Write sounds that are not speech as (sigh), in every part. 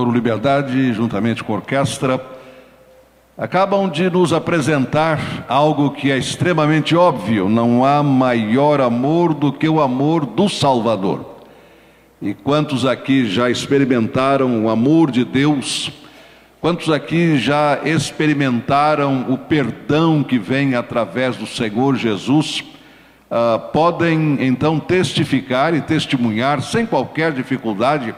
Coro Liberdade, juntamente com a orquestra, acabam de nos apresentar algo que é extremamente óbvio: não há maior amor do que o amor do Salvador. E quantos aqui já experimentaram o amor de Deus? Quantos aqui já experimentaram o perdão que vem através do Senhor Jesus? Uh, podem então testificar e testemunhar sem qualquer dificuldade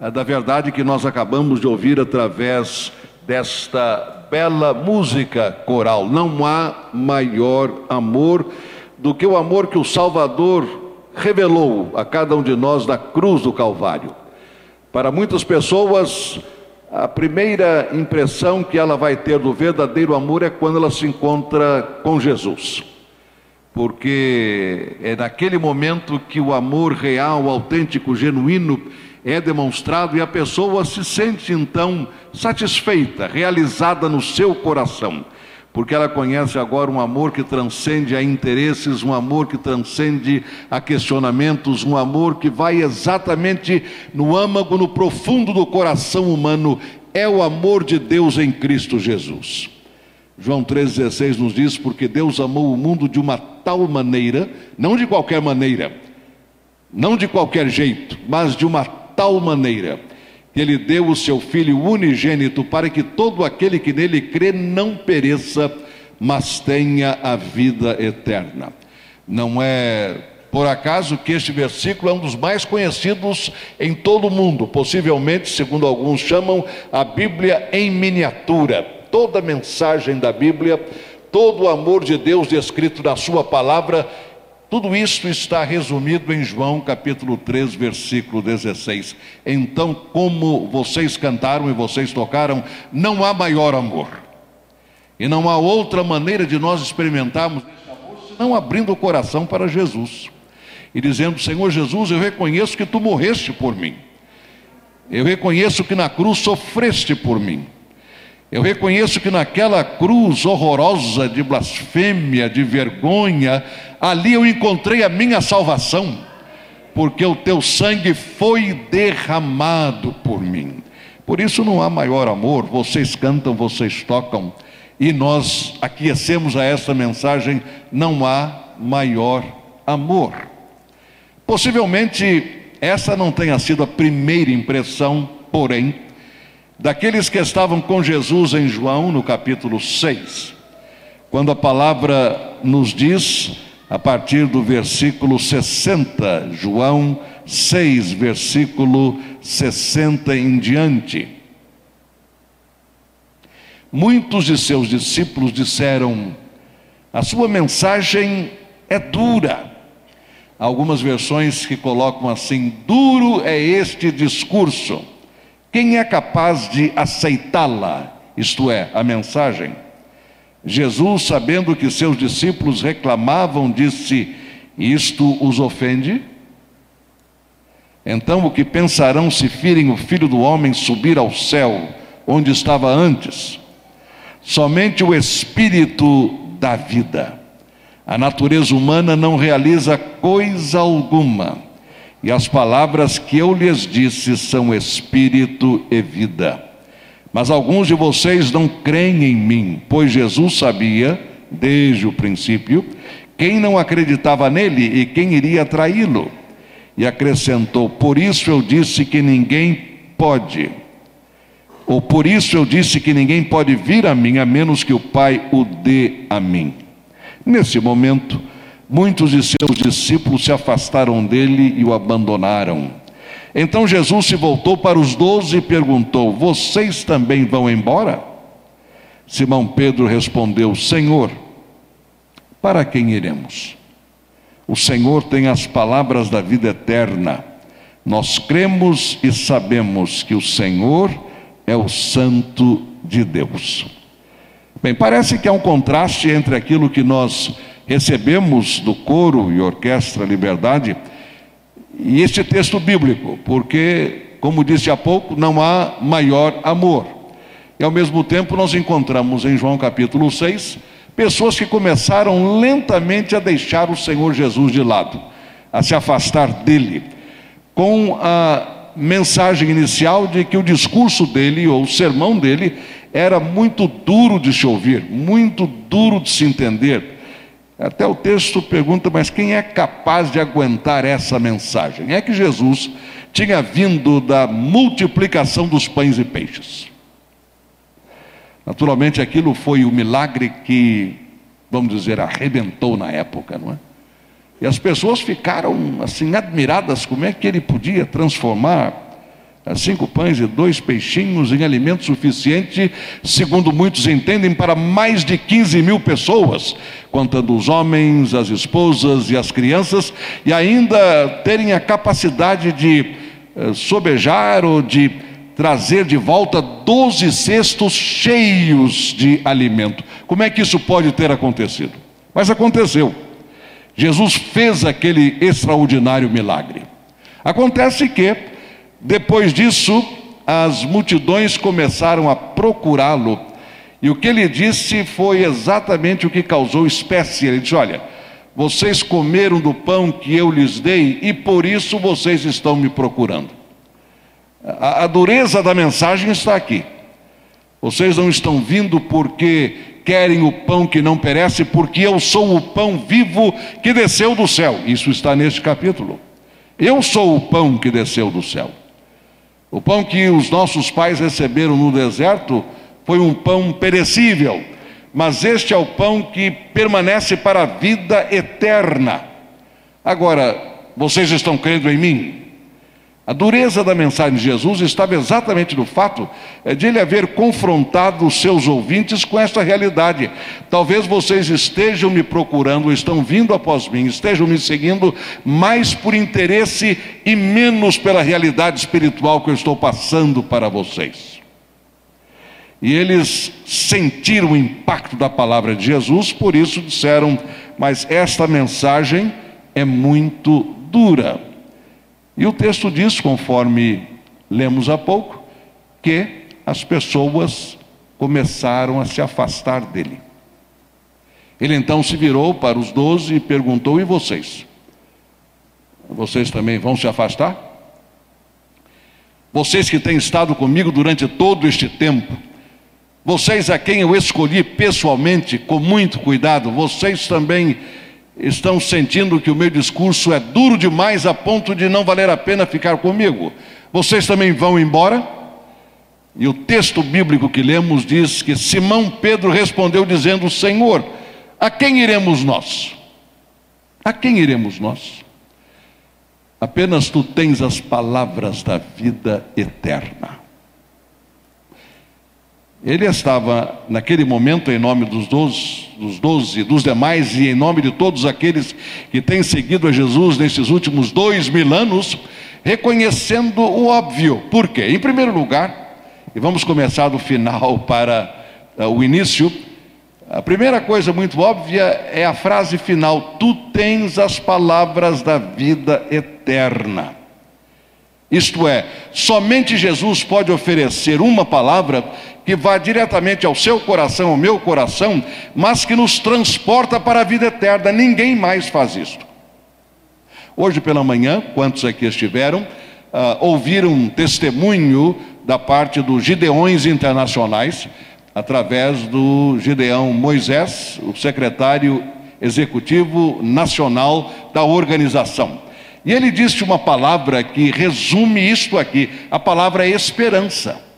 da verdade que nós acabamos de ouvir através desta bela música coral. Não há maior amor do que o amor que o Salvador revelou a cada um de nós na cruz do Calvário. Para muitas pessoas, a primeira impressão que ela vai ter do verdadeiro amor é quando ela se encontra com Jesus. Porque é naquele momento que o amor real, autêntico, genuíno é demonstrado e a pessoa se sente então satisfeita, realizada no seu coração porque ela conhece agora um amor que transcende a interesses, um amor que transcende a questionamentos, um amor que vai exatamente no âmago, no profundo do coração humano, é o amor de Deus em Cristo Jesus. João 3,16 nos diz: Porque Deus amou o mundo de uma tal maneira, não de qualquer maneira, não de qualquer jeito, mas de uma tal maneira que ele deu o seu Filho unigênito para que todo aquele que nele crê não pereça, mas tenha a vida eterna. Não é por acaso que este versículo é um dos mais conhecidos em todo o mundo, possivelmente, segundo alguns chamam, a Bíblia em miniatura. Toda a mensagem da Bíblia, todo o amor de Deus descrito na Sua palavra tudo isso está resumido em João capítulo 3, versículo 16. Então, como vocês cantaram e vocês tocaram, não há maior amor. E não há outra maneira de nós experimentarmos esse amor abrindo o coração para Jesus e dizendo: Senhor Jesus, eu reconheço que tu morreste por mim. Eu reconheço que na cruz sofreste por mim. Eu reconheço que naquela cruz horrorosa de blasfêmia, de vergonha, ali eu encontrei a minha salvação, porque o teu sangue foi derramado por mim. Por isso não há maior amor, vocês cantam, vocês tocam, e nós aquecemos a essa mensagem: não há maior amor. Possivelmente essa não tenha sido a primeira impressão, porém, daqueles que estavam com Jesus em João, no capítulo 6, quando a palavra nos diz, a partir do versículo 60, João 6, versículo 60 em diante. Muitos de seus discípulos disseram: a sua mensagem é dura. Algumas versões que colocam assim: duro é este discurso. Quem é capaz de aceitá-la, isto é, a mensagem? Jesus, sabendo que seus discípulos reclamavam, disse: Isto os ofende? Então, o que pensarão se virem o filho do homem subir ao céu, onde estava antes? Somente o espírito da vida. A natureza humana não realiza coisa alguma e as palavras que eu lhes disse são espírito e vida. Mas alguns de vocês não creem em mim, pois Jesus sabia, desde o princípio, quem não acreditava nele e quem iria traí-lo. E acrescentou: Por isso eu disse que ninguém pode, ou por isso eu disse que ninguém pode vir a mim, a menos que o Pai o dê a mim. Nesse momento, Muitos de seus discípulos se afastaram dele e o abandonaram. Então Jesus se voltou para os doze e perguntou: Vocês também vão embora? Simão Pedro respondeu: Senhor, para quem iremos? O Senhor tem as palavras da vida eterna. Nós cremos e sabemos que o Senhor é o Santo de Deus. Bem, parece que há um contraste entre aquilo que nós recebemos do coro e orquestra Liberdade e este texto bíblico, porque, como disse há pouco, não há maior amor. E ao mesmo tempo nós encontramos em João capítulo 6 pessoas que começaram lentamente a deixar o Senhor Jesus de lado, a se afastar dele, com a mensagem inicial de que o discurso dele ou o sermão dele era muito duro de se ouvir, muito duro de se entender. Até o texto pergunta, mas quem é capaz de aguentar essa mensagem? É que Jesus tinha vindo da multiplicação dos pães e peixes. Naturalmente, aquilo foi o milagre que, vamos dizer, arrebentou na época, não é? E as pessoas ficaram assim admiradas como é que ele podia transformar cinco pães e dois peixinhos em alimento suficiente, segundo muitos entendem, para mais de 15 mil pessoas, contando os homens, as esposas e as crianças, e ainda terem a capacidade de eh, sobejar ou de trazer de volta 12 cestos cheios de alimento. Como é que isso pode ter acontecido? Mas aconteceu. Jesus fez aquele extraordinário milagre. Acontece que, depois disso, as multidões começaram a procurá-lo, e o que ele disse foi exatamente o que causou espécie. Ele disse: Olha, vocês comeram do pão que eu lhes dei, e por isso vocês estão me procurando. A, a dureza da mensagem está aqui. Vocês não estão vindo porque querem o pão que não perece, porque eu sou o pão vivo que desceu do céu. Isso está neste capítulo. Eu sou o pão que desceu do céu. O pão que os nossos pais receberam no deserto foi um pão perecível, mas este é o pão que permanece para a vida eterna. Agora, vocês estão crendo em mim? A dureza da mensagem de Jesus estava exatamente no fato eh, de ele haver confrontado os seus ouvintes com esta realidade. Talvez vocês estejam me procurando, estão vindo após mim, estejam me seguindo mais por interesse e menos pela realidade espiritual que eu estou passando para vocês. E eles sentiram o impacto da palavra de Jesus, por isso disseram: Mas esta mensagem é muito dura. E o texto diz, conforme lemos há pouco, que as pessoas começaram a se afastar dele. Ele então se virou para os doze e perguntou: E vocês? Vocês também vão se afastar? Vocês que têm estado comigo durante todo este tempo, vocês a quem eu escolhi pessoalmente, com muito cuidado, vocês também estão sentindo que o meu discurso é duro demais a ponto de não valer a pena ficar comigo. Vocês também vão embora? E o texto bíblico que lemos diz que Simão Pedro respondeu dizendo: Senhor, a quem iremos nós? A quem iremos nós? Apenas tu tens as palavras da vida eterna. Ele estava, naquele momento, em nome dos doze, dos doze, dos demais e em nome de todos aqueles que têm seguido a Jesus nesses últimos dois mil anos, reconhecendo o óbvio. Por quê? Em primeiro lugar, e vamos começar do final (laughs) para uh, o início, a primeira coisa muito óbvia é a frase final: Tu tens as palavras da vida eterna. Isto é, somente Jesus pode oferecer uma palavra que vá diretamente ao seu coração, ao meu coração, mas que nos transporta para a vida eterna. Ninguém mais faz isto. Hoje pela manhã, quantos aqui estiveram, uh, ouviram um testemunho da parte dos Gideões Internacionais, através do Gideão Moisés, o secretário executivo nacional da organização. E ele disse uma palavra que resume isto aqui: a palavra é esperança.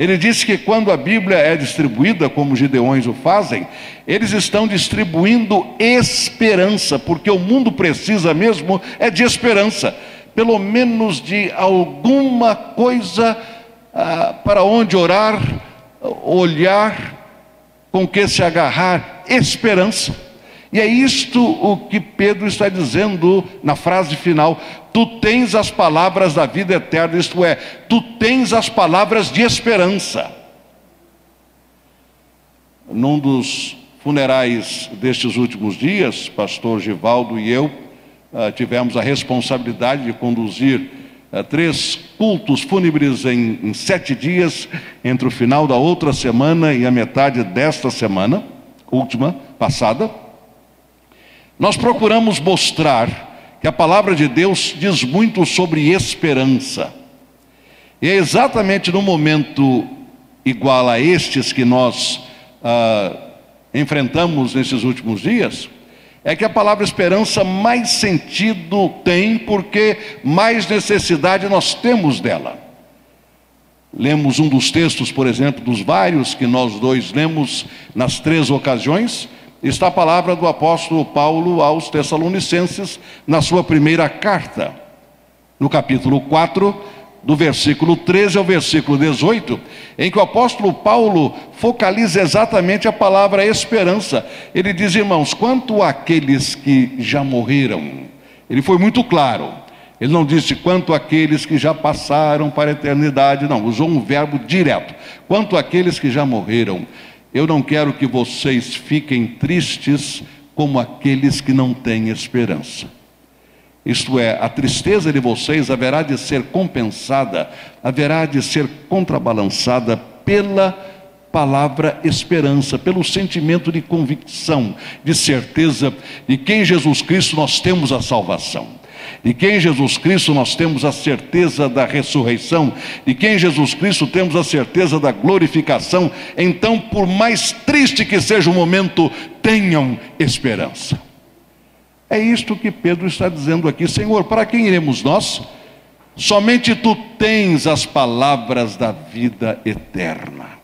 Ele disse que quando a Bíblia é distribuída, como os gideões o fazem, eles estão distribuindo esperança, porque o mundo precisa mesmo é de esperança, pelo menos de alguma coisa ah, para onde orar, olhar, com que se agarrar, esperança. E é isto o que Pedro está dizendo na frase final: Tu tens as palavras da vida eterna, isto é, tu tens as palavras de esperança. Num dos funerais destes últimos dias, pastor Givaldo e eu uh, tivemos a responsabilidade de conduzir uh, três cultos fúnebres em, em sete dias, entre o final da outra semana e a metade desta semana, última, passada. Nós procuramos mostrar que a palavra de Deus diz muito sobre esperança. E é exatamente no momento igual a estes que nós ah, enfrentamos nesses últimos dias, é que a palavra esperança mais sentido tem, porque mais necessidade nós temos dela. Lemos um dos textos, por exemplo, dos vários que nós dois lemos nas três ocasiões, está a palavra do apóstolo Paulo aos Tessalonicenses, na sua primeira carta, no capítulo 4, do versículo 13 ao versículo 18, em que o apóstolo Paulo focaliza exatamente a palavra esperança. Ele diz, irmãos, quanto àqueles que já morreram, ele foi muito claro. Ele não disse quanto àqueles que já passaram para a eternidade, não, usou um verbo direto. Quanto àqueles que já morreram, eu não quero que vocês fiquem tristes como aqueles que não têm esperança. Isto é, a tristeza de vocês haverá de ser compensada, haverá de ser contrabalançada pela palavra esperança, pelo sentimento de convicção, de certeza de que em Jesus Cristo nós temos a salvação. De que em Jesus Cristo nós temos a certeza da ressurreição, de que em Jesus Cristo temos a certeza da glorificação. Então, por mais triste que seja o momento, tenham esperança. É isto que Pedro está dizendo aqui, Senhor, para quem iremos nós? Somente tu tens as palavras da vida eterna.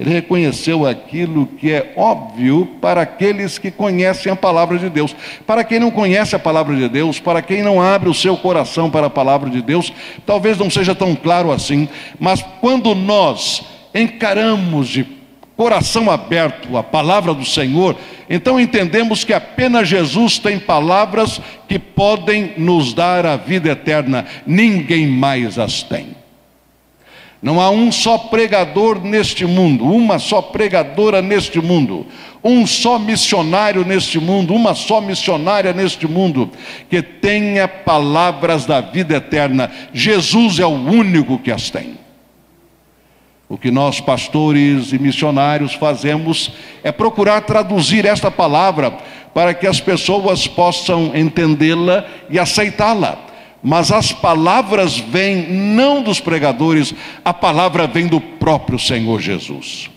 Ele reconheceu aquilo que é óbvio para aqueles que conhecem a palavra de Deus. Para quem não conhece a palavra de Deus, para quem não abre o seu coração para a palavra de Deus, talvez não seja tão claro assim, mas quando nós encaramos de coração aberto a palavra do Senhor, então entendemos que apenas Jesus tem palavras que podem nos dar a vida eterna, ninguém mais as tem. Não há um só pregador neste mundo, uma só pregadora neste mundo, um só missionário neste mundo, uma só missionária neste mundo que tenha palavras da vida eterna. Jesus é o único que as tem. O que nós, pastores e missionários, fazemos é procurar traduzir esta palavra para que as pessoas possam entendê-la e aceitá-la. Mas as palavras vêm não dos pregadores, a palavra vem do próprio Senhor Jesus.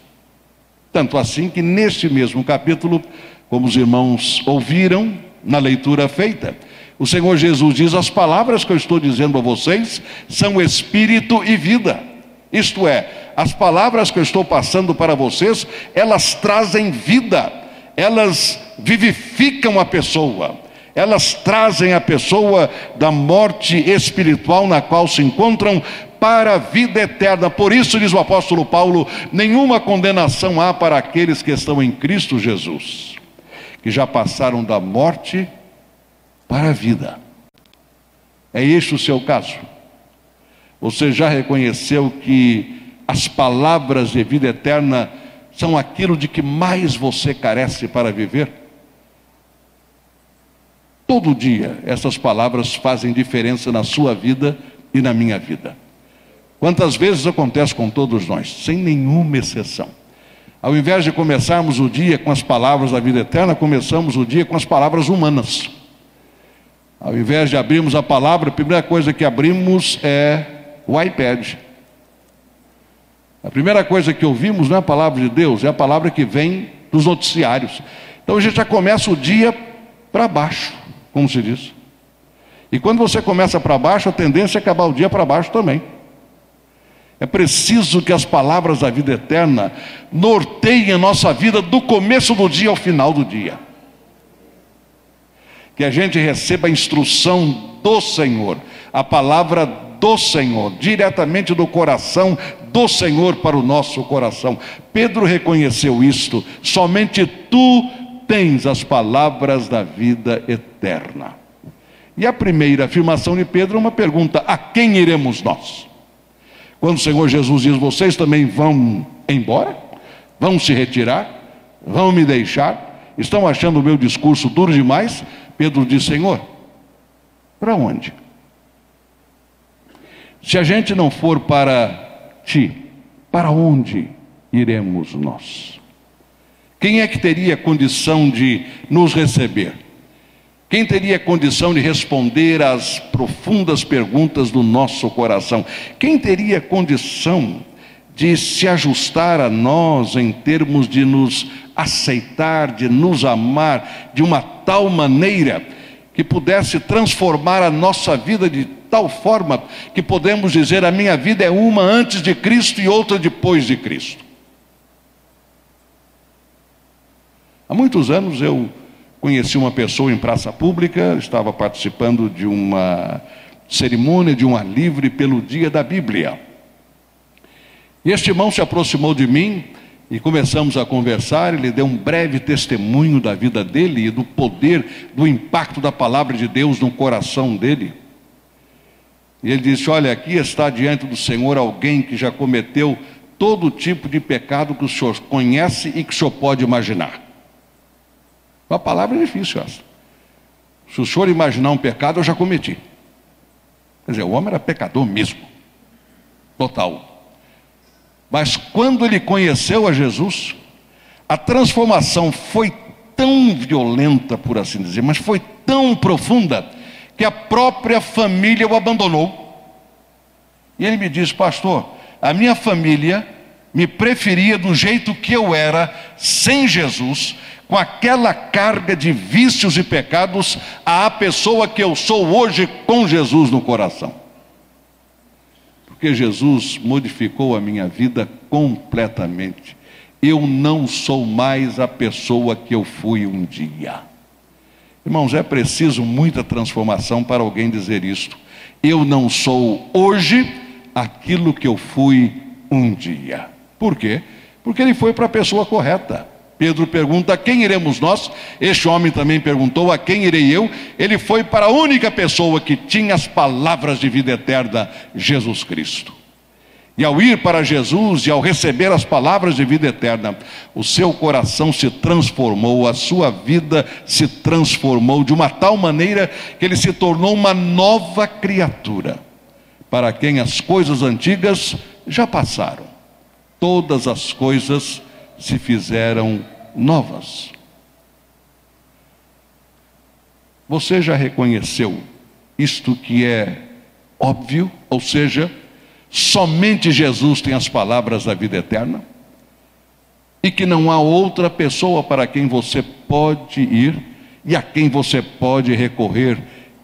Tanto assim que neste mesmo capítulo, como os irmãos ouviram na leitura feita, o Senhor Jesus diz: As palavras que eu estou dizendo a vocês são espírito e vida. Isto é, as palavras que eu estou passando para vocês, elas trazem vida, elas vivificam a pessoa, elas trazem a pessoa da morte espiritual na qual se encontram para a vida eterna. Por isso, diz o apóstolo Paulo: nenhuma condenação há para aqueles que estão em Cristo Jesus, que já passaram da morte para a vida. É este o seu caso. Você já reconheceu que as palavras de vida eterna são aquilo de que mais você carece para viver? Todo dia essas palavras fazem diferença na sua vida e na minha vida. Quantas vezes acontece com todos nós, sem nenhuma exceção. Ao invés de começarmos o dia com as palavras da vida eterna, começamos o dia com as palavras humanas. Ao invés de abrirmos a palavra, a primeira coisa que abrimos é o iPad. A primeira coisa que ouvimos não é a palavra de Deus, é a palavra que vem dos noticiários. Então a gente já começa o dia para baixo, como se diz. E quando você começa para baixo, a tendência é acabar o dia para baixo também. É preciso que as palavras da vida eterna norteiem a nossa vida do começo do dia ao final do dia. Que a gente receba a instrução do Senhor, a palavra do Senhor, diretamente do coração do Senhor para o nosso coração. Pedro reconheceu isto: somente tu tens as palavras da vida eterna. E a primeira afirmação de Pedro é uma pergunta: a quem iremos nós? Quando o Senhor Jesus diz: vocês também vão embora? Vão se retirar? Vão me deixar? Estão achando o meu discurso duro demais? Pedro diz: Senhor, para onde? Se a gente não for para ti, para onde iremos nós? Quem é que teria condição de nos receber? Quem teria condição de responder às profundas perguntas do nosso coração? Quem teria condição de se ajustar a nós em termos de nos aceitar, de nos amar de uma tal maneira que pudesse transformar a nossa vida de tal forma que podemos dizer: a minha vida é uma antes de Cristo e outra depois de Cristo. Há muitos anos eu conheci uma pessoa em praça pública, estava participando de uma cerimônia de um ar livre pelo dia da Bíblia. E este irmão se aproximou de mim e começamos a conversar. Ele deu um breve testemunho da vida dele e do poder, do impacto da palavra de Deus no coração dele. E ele disse: Olha, aqui está diante do Senhor alguém que já cometeu todo tipo de pecado que o senhor conhece e que o senhor pode imaginar. Uma palavra difícil essa. Se o senhor imaginar um pecado, eu já cometi. Quer dizer, o homem era pecador mesmo. Total. Mas quando ele conheceu a Jesus, a transformação foi tão violenta, por assim dizer, mas foi tão profunda, que a própria família o abandonou. E ele me disse, pastor, a minha família me preferia do jeito que eu era, sem Jesus, com aquela carga de vícios e pecados, à pessoa que eu sou hoje com Jesus no coração porque Jesus modificou a minha vida completamente. Eu não sou mais a pessoa que eu fui um dia. Irmãos, é preciso muita transformação para alguém dizer isto. Eu não sou hoje aquilo que eu fui um dia. Por quê? Porque ele foi para a pessoa correta. Pedro pergunta: a quem iremos nós? Este homem também perguntou: a quem irei eu? Ele foi para a única pessoa que tinha as palavras de vida eterna, Jesus Cristo. E ao ir para Jesus e ao receber as palavras de vida eterna, o seu coração se transformou, a sua vida se transformou de uma tal maneira que ele se tornou uma nova criatura, para quem as coisas antigas já passaram, todas as coisas se fizeram novas. Você já reconheceu isto que é óbvio, ou seja, somente Jesus tem as palavras da vida eterna? E que não há outra pessoa para quem você pode ir e a quem você pode recorrer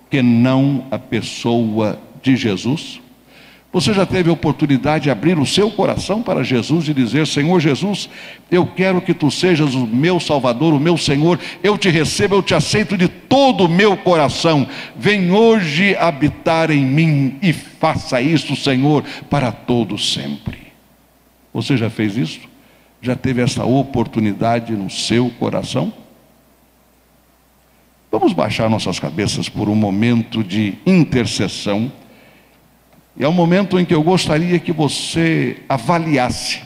que não a pessoa de Jesus? Você já teve a oportunidade de abrir o seu coração para Jesus e dizer: Senhor Jesus, eu quero que tu sejas o meu Salvador, o meu Senhor, eu te recebo, eu te aceito de todo o meu coração. Vem hoje habitar em mim e faça isso, Senhor, para todo sempre. Você já fez isso? Já teve essa oportunidade no seu coração? Vamos baixar nossas cabeças por um momento de intercessão e é um momento em que eu gostaria que você avaliasse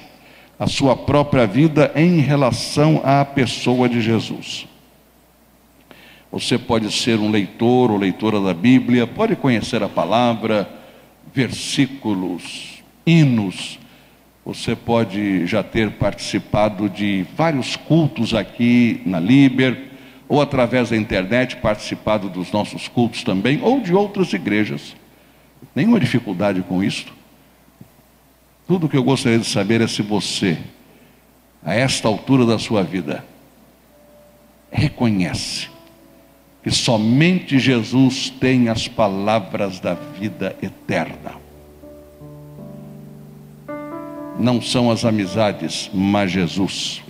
a sua própria vida em relação à pessoa de Jesus. Você pode ser um leitor ou leitora da Bíblia, pode conhecer a palavra, versículos, hinos. Você pode já ter participado de vários cultos aqui na Liber, ou através da internet participado dos nossos cultos também, ou de outras igrejas. Nenhuma dificuldade com isto. Tudo que eu gostaria de saber é se você, a esta altura da sua vida, reconhece que somente Jesus tem as palavras da vida eterna. Não são as amizades, mas Jesus.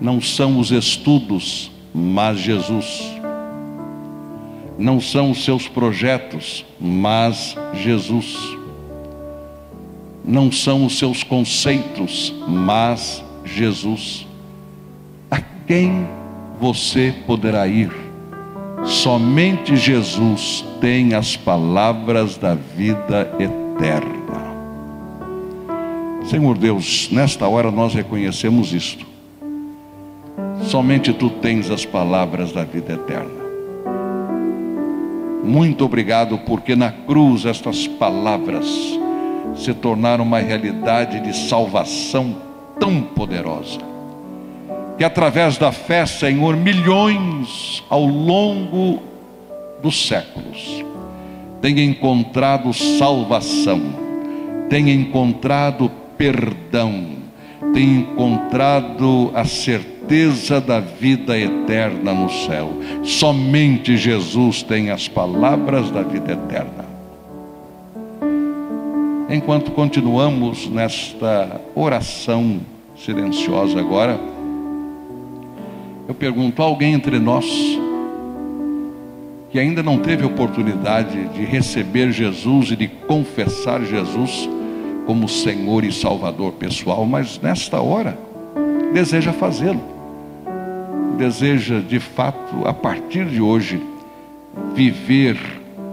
Não são os estudos, mas Jesus não são os seus projetos, mas Jesus. Não são os seus conceitos, mas Jesus. A quem você poderá ir? Somente Jesus tem as palavras da vida eterna. Senhor Deus, nesta hora nós reconhecemos isto. Somente tu tens as palavras da vida eterna. Muito obrigado, porque na cruz estas palavras se tornaram uma realidade de salvação tão poderosa. que através da fé, Senhor, milhões ao longo dos séculos tenham encontrado salvação, tenham encontrado perdão, tenham encontrado a certeza da vida eterna no céu. Somente Jesus tem as palavras da vida eterna. Enquanto continuamos nesta oração silenciosa agora, eu pergunto: alguém entre nós que ainda não teve oportunidade de receber Jesus e de confessar Jesus como Senhor e Salvador pessoal, mas nesta hora deseja fazê-lo, deseja de fato, a partir de hoje, viver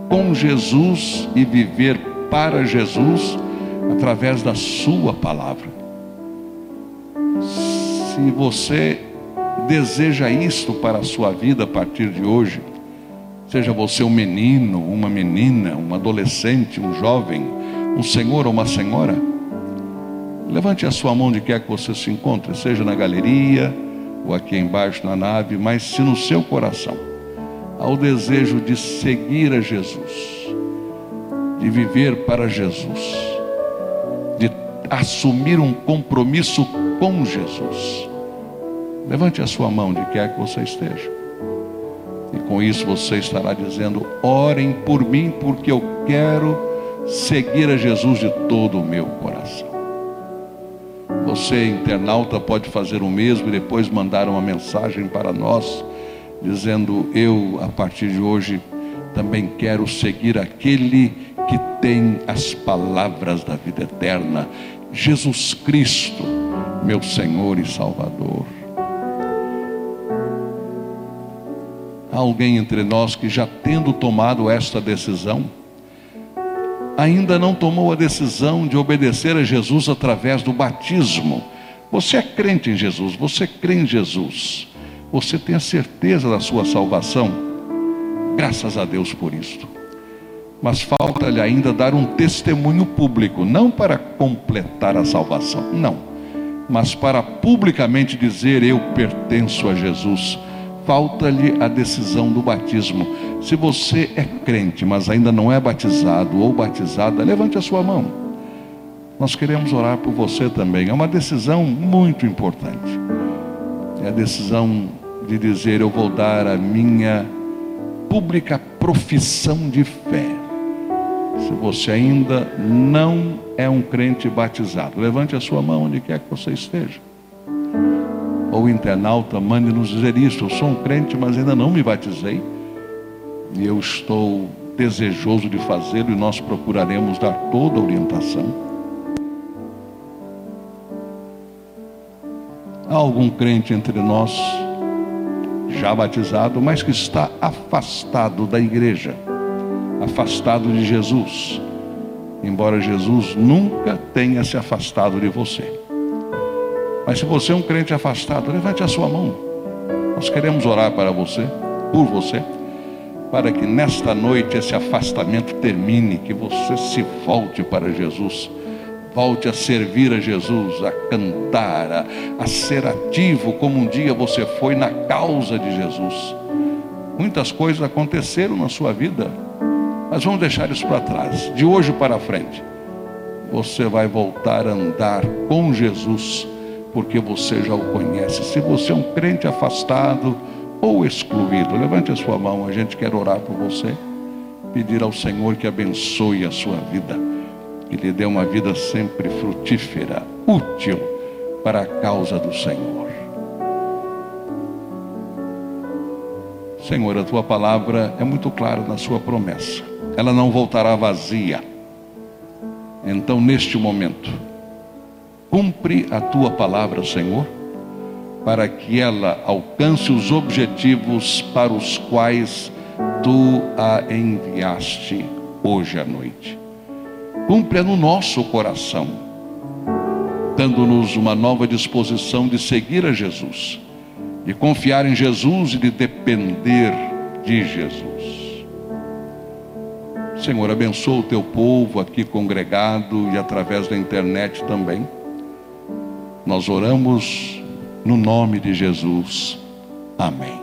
com Jesus e viver para Jesus através da Sua palavra. Se você deseja isto para a sua vida a partir de hoje, seja você um menino, uma menina, um adolescente, um jovem, um senhor ou uma senhora, levante a sua mão de quer que você se encontre, seja na galeria ou aqui embaixo na nave, mas se no seu coração há o desejo de seguir a Jesus, de viver para Jesus, de assumir um compromisso com Jesus Levante a sua mão de quer que você esteja. E com isso você estará dizendo: orem por mim, porque eu quero seguir a Jesus de todo o meu coração. Você, internauta, pode fazer o mesmo e depois mandar uma mensagem para nós, dizendo: Eu, a partir de hoje, também quero seguir aquele que tem as palavras da vida eterna, Jesus Cristo, meu Senhor e Salvador. Há alguém entre nós que já tendo tomado esta decisão, ainda não tomou a decisão de obedecer a Jesus através do batismo. Você é crente em Jesus, você crê em Jesus, você tem a certeza da sua salvação. Graças a Deus por isto. Mas falta-lhe ainda dar um testemunho público, não para completar a salvação, não, mas para publicamente dizer: Eu pertenço a Jesus falta-lhe a decisão do batismo. Se você é crente, mas ainda não é batizado ou batizada, levante a sua mão. Nós queremos orar por você também. É uma decisão muito importante. É a decisão de dizer: Eu vou dar a minha pública profissão de fé. Se você ainda não é um crente batizado, levante a sua mão onde quer que você esteja ou internauta, mande nos dizer isso. Eu sou um crente, mas ainda não me batizei. E eu estou desejoso de fazê-lo e nós procuraremos dar toda a orientação. Há algum crente entre nós, já batizado, mas que está afastado da igreja, afastado de Jesus, embora Jesus nunca tenha se afastado de você. Mas se você é um crente afastado, levante a sua mão. Nós queremos orar para você, por você, para que nesta noite esse afastamento termine, que você se volte para Jesus, volte a servir a Jesus, a cantar, a, a ser ativo como um dia você foi na causa de Jesus. Muitas coisas aconteceram na sua vida, mas vamos deixar isso para trás. De hoje para frente, você vai voltar a andar com Jesus porque você já o conhece. Se você é um crente afastado ou excluído, levante a sua mão, a gente quer orar por você, pedir ao Senhor que abençoe a sua vida, que lhe dê uma vida sempre frutífera, útil para a causa do Senhor. Senhor, a tua palavra é muito clara na sua promessa. Ela não voltará vazia. Então, neste momento, Cumpre a tua palavra, Senhor, para que ela alcance os objetivos para os quais tu a enviaste hoje à noite. Cumpre no nosso coração, dando-nos uma nova disposição de seguir a Jesus, de confiar em Jesus e de depender de Jesus. Senhor, abençoa o teu povo aqui congregado e através da internet também nós oramos no nome de Jesus. Amém.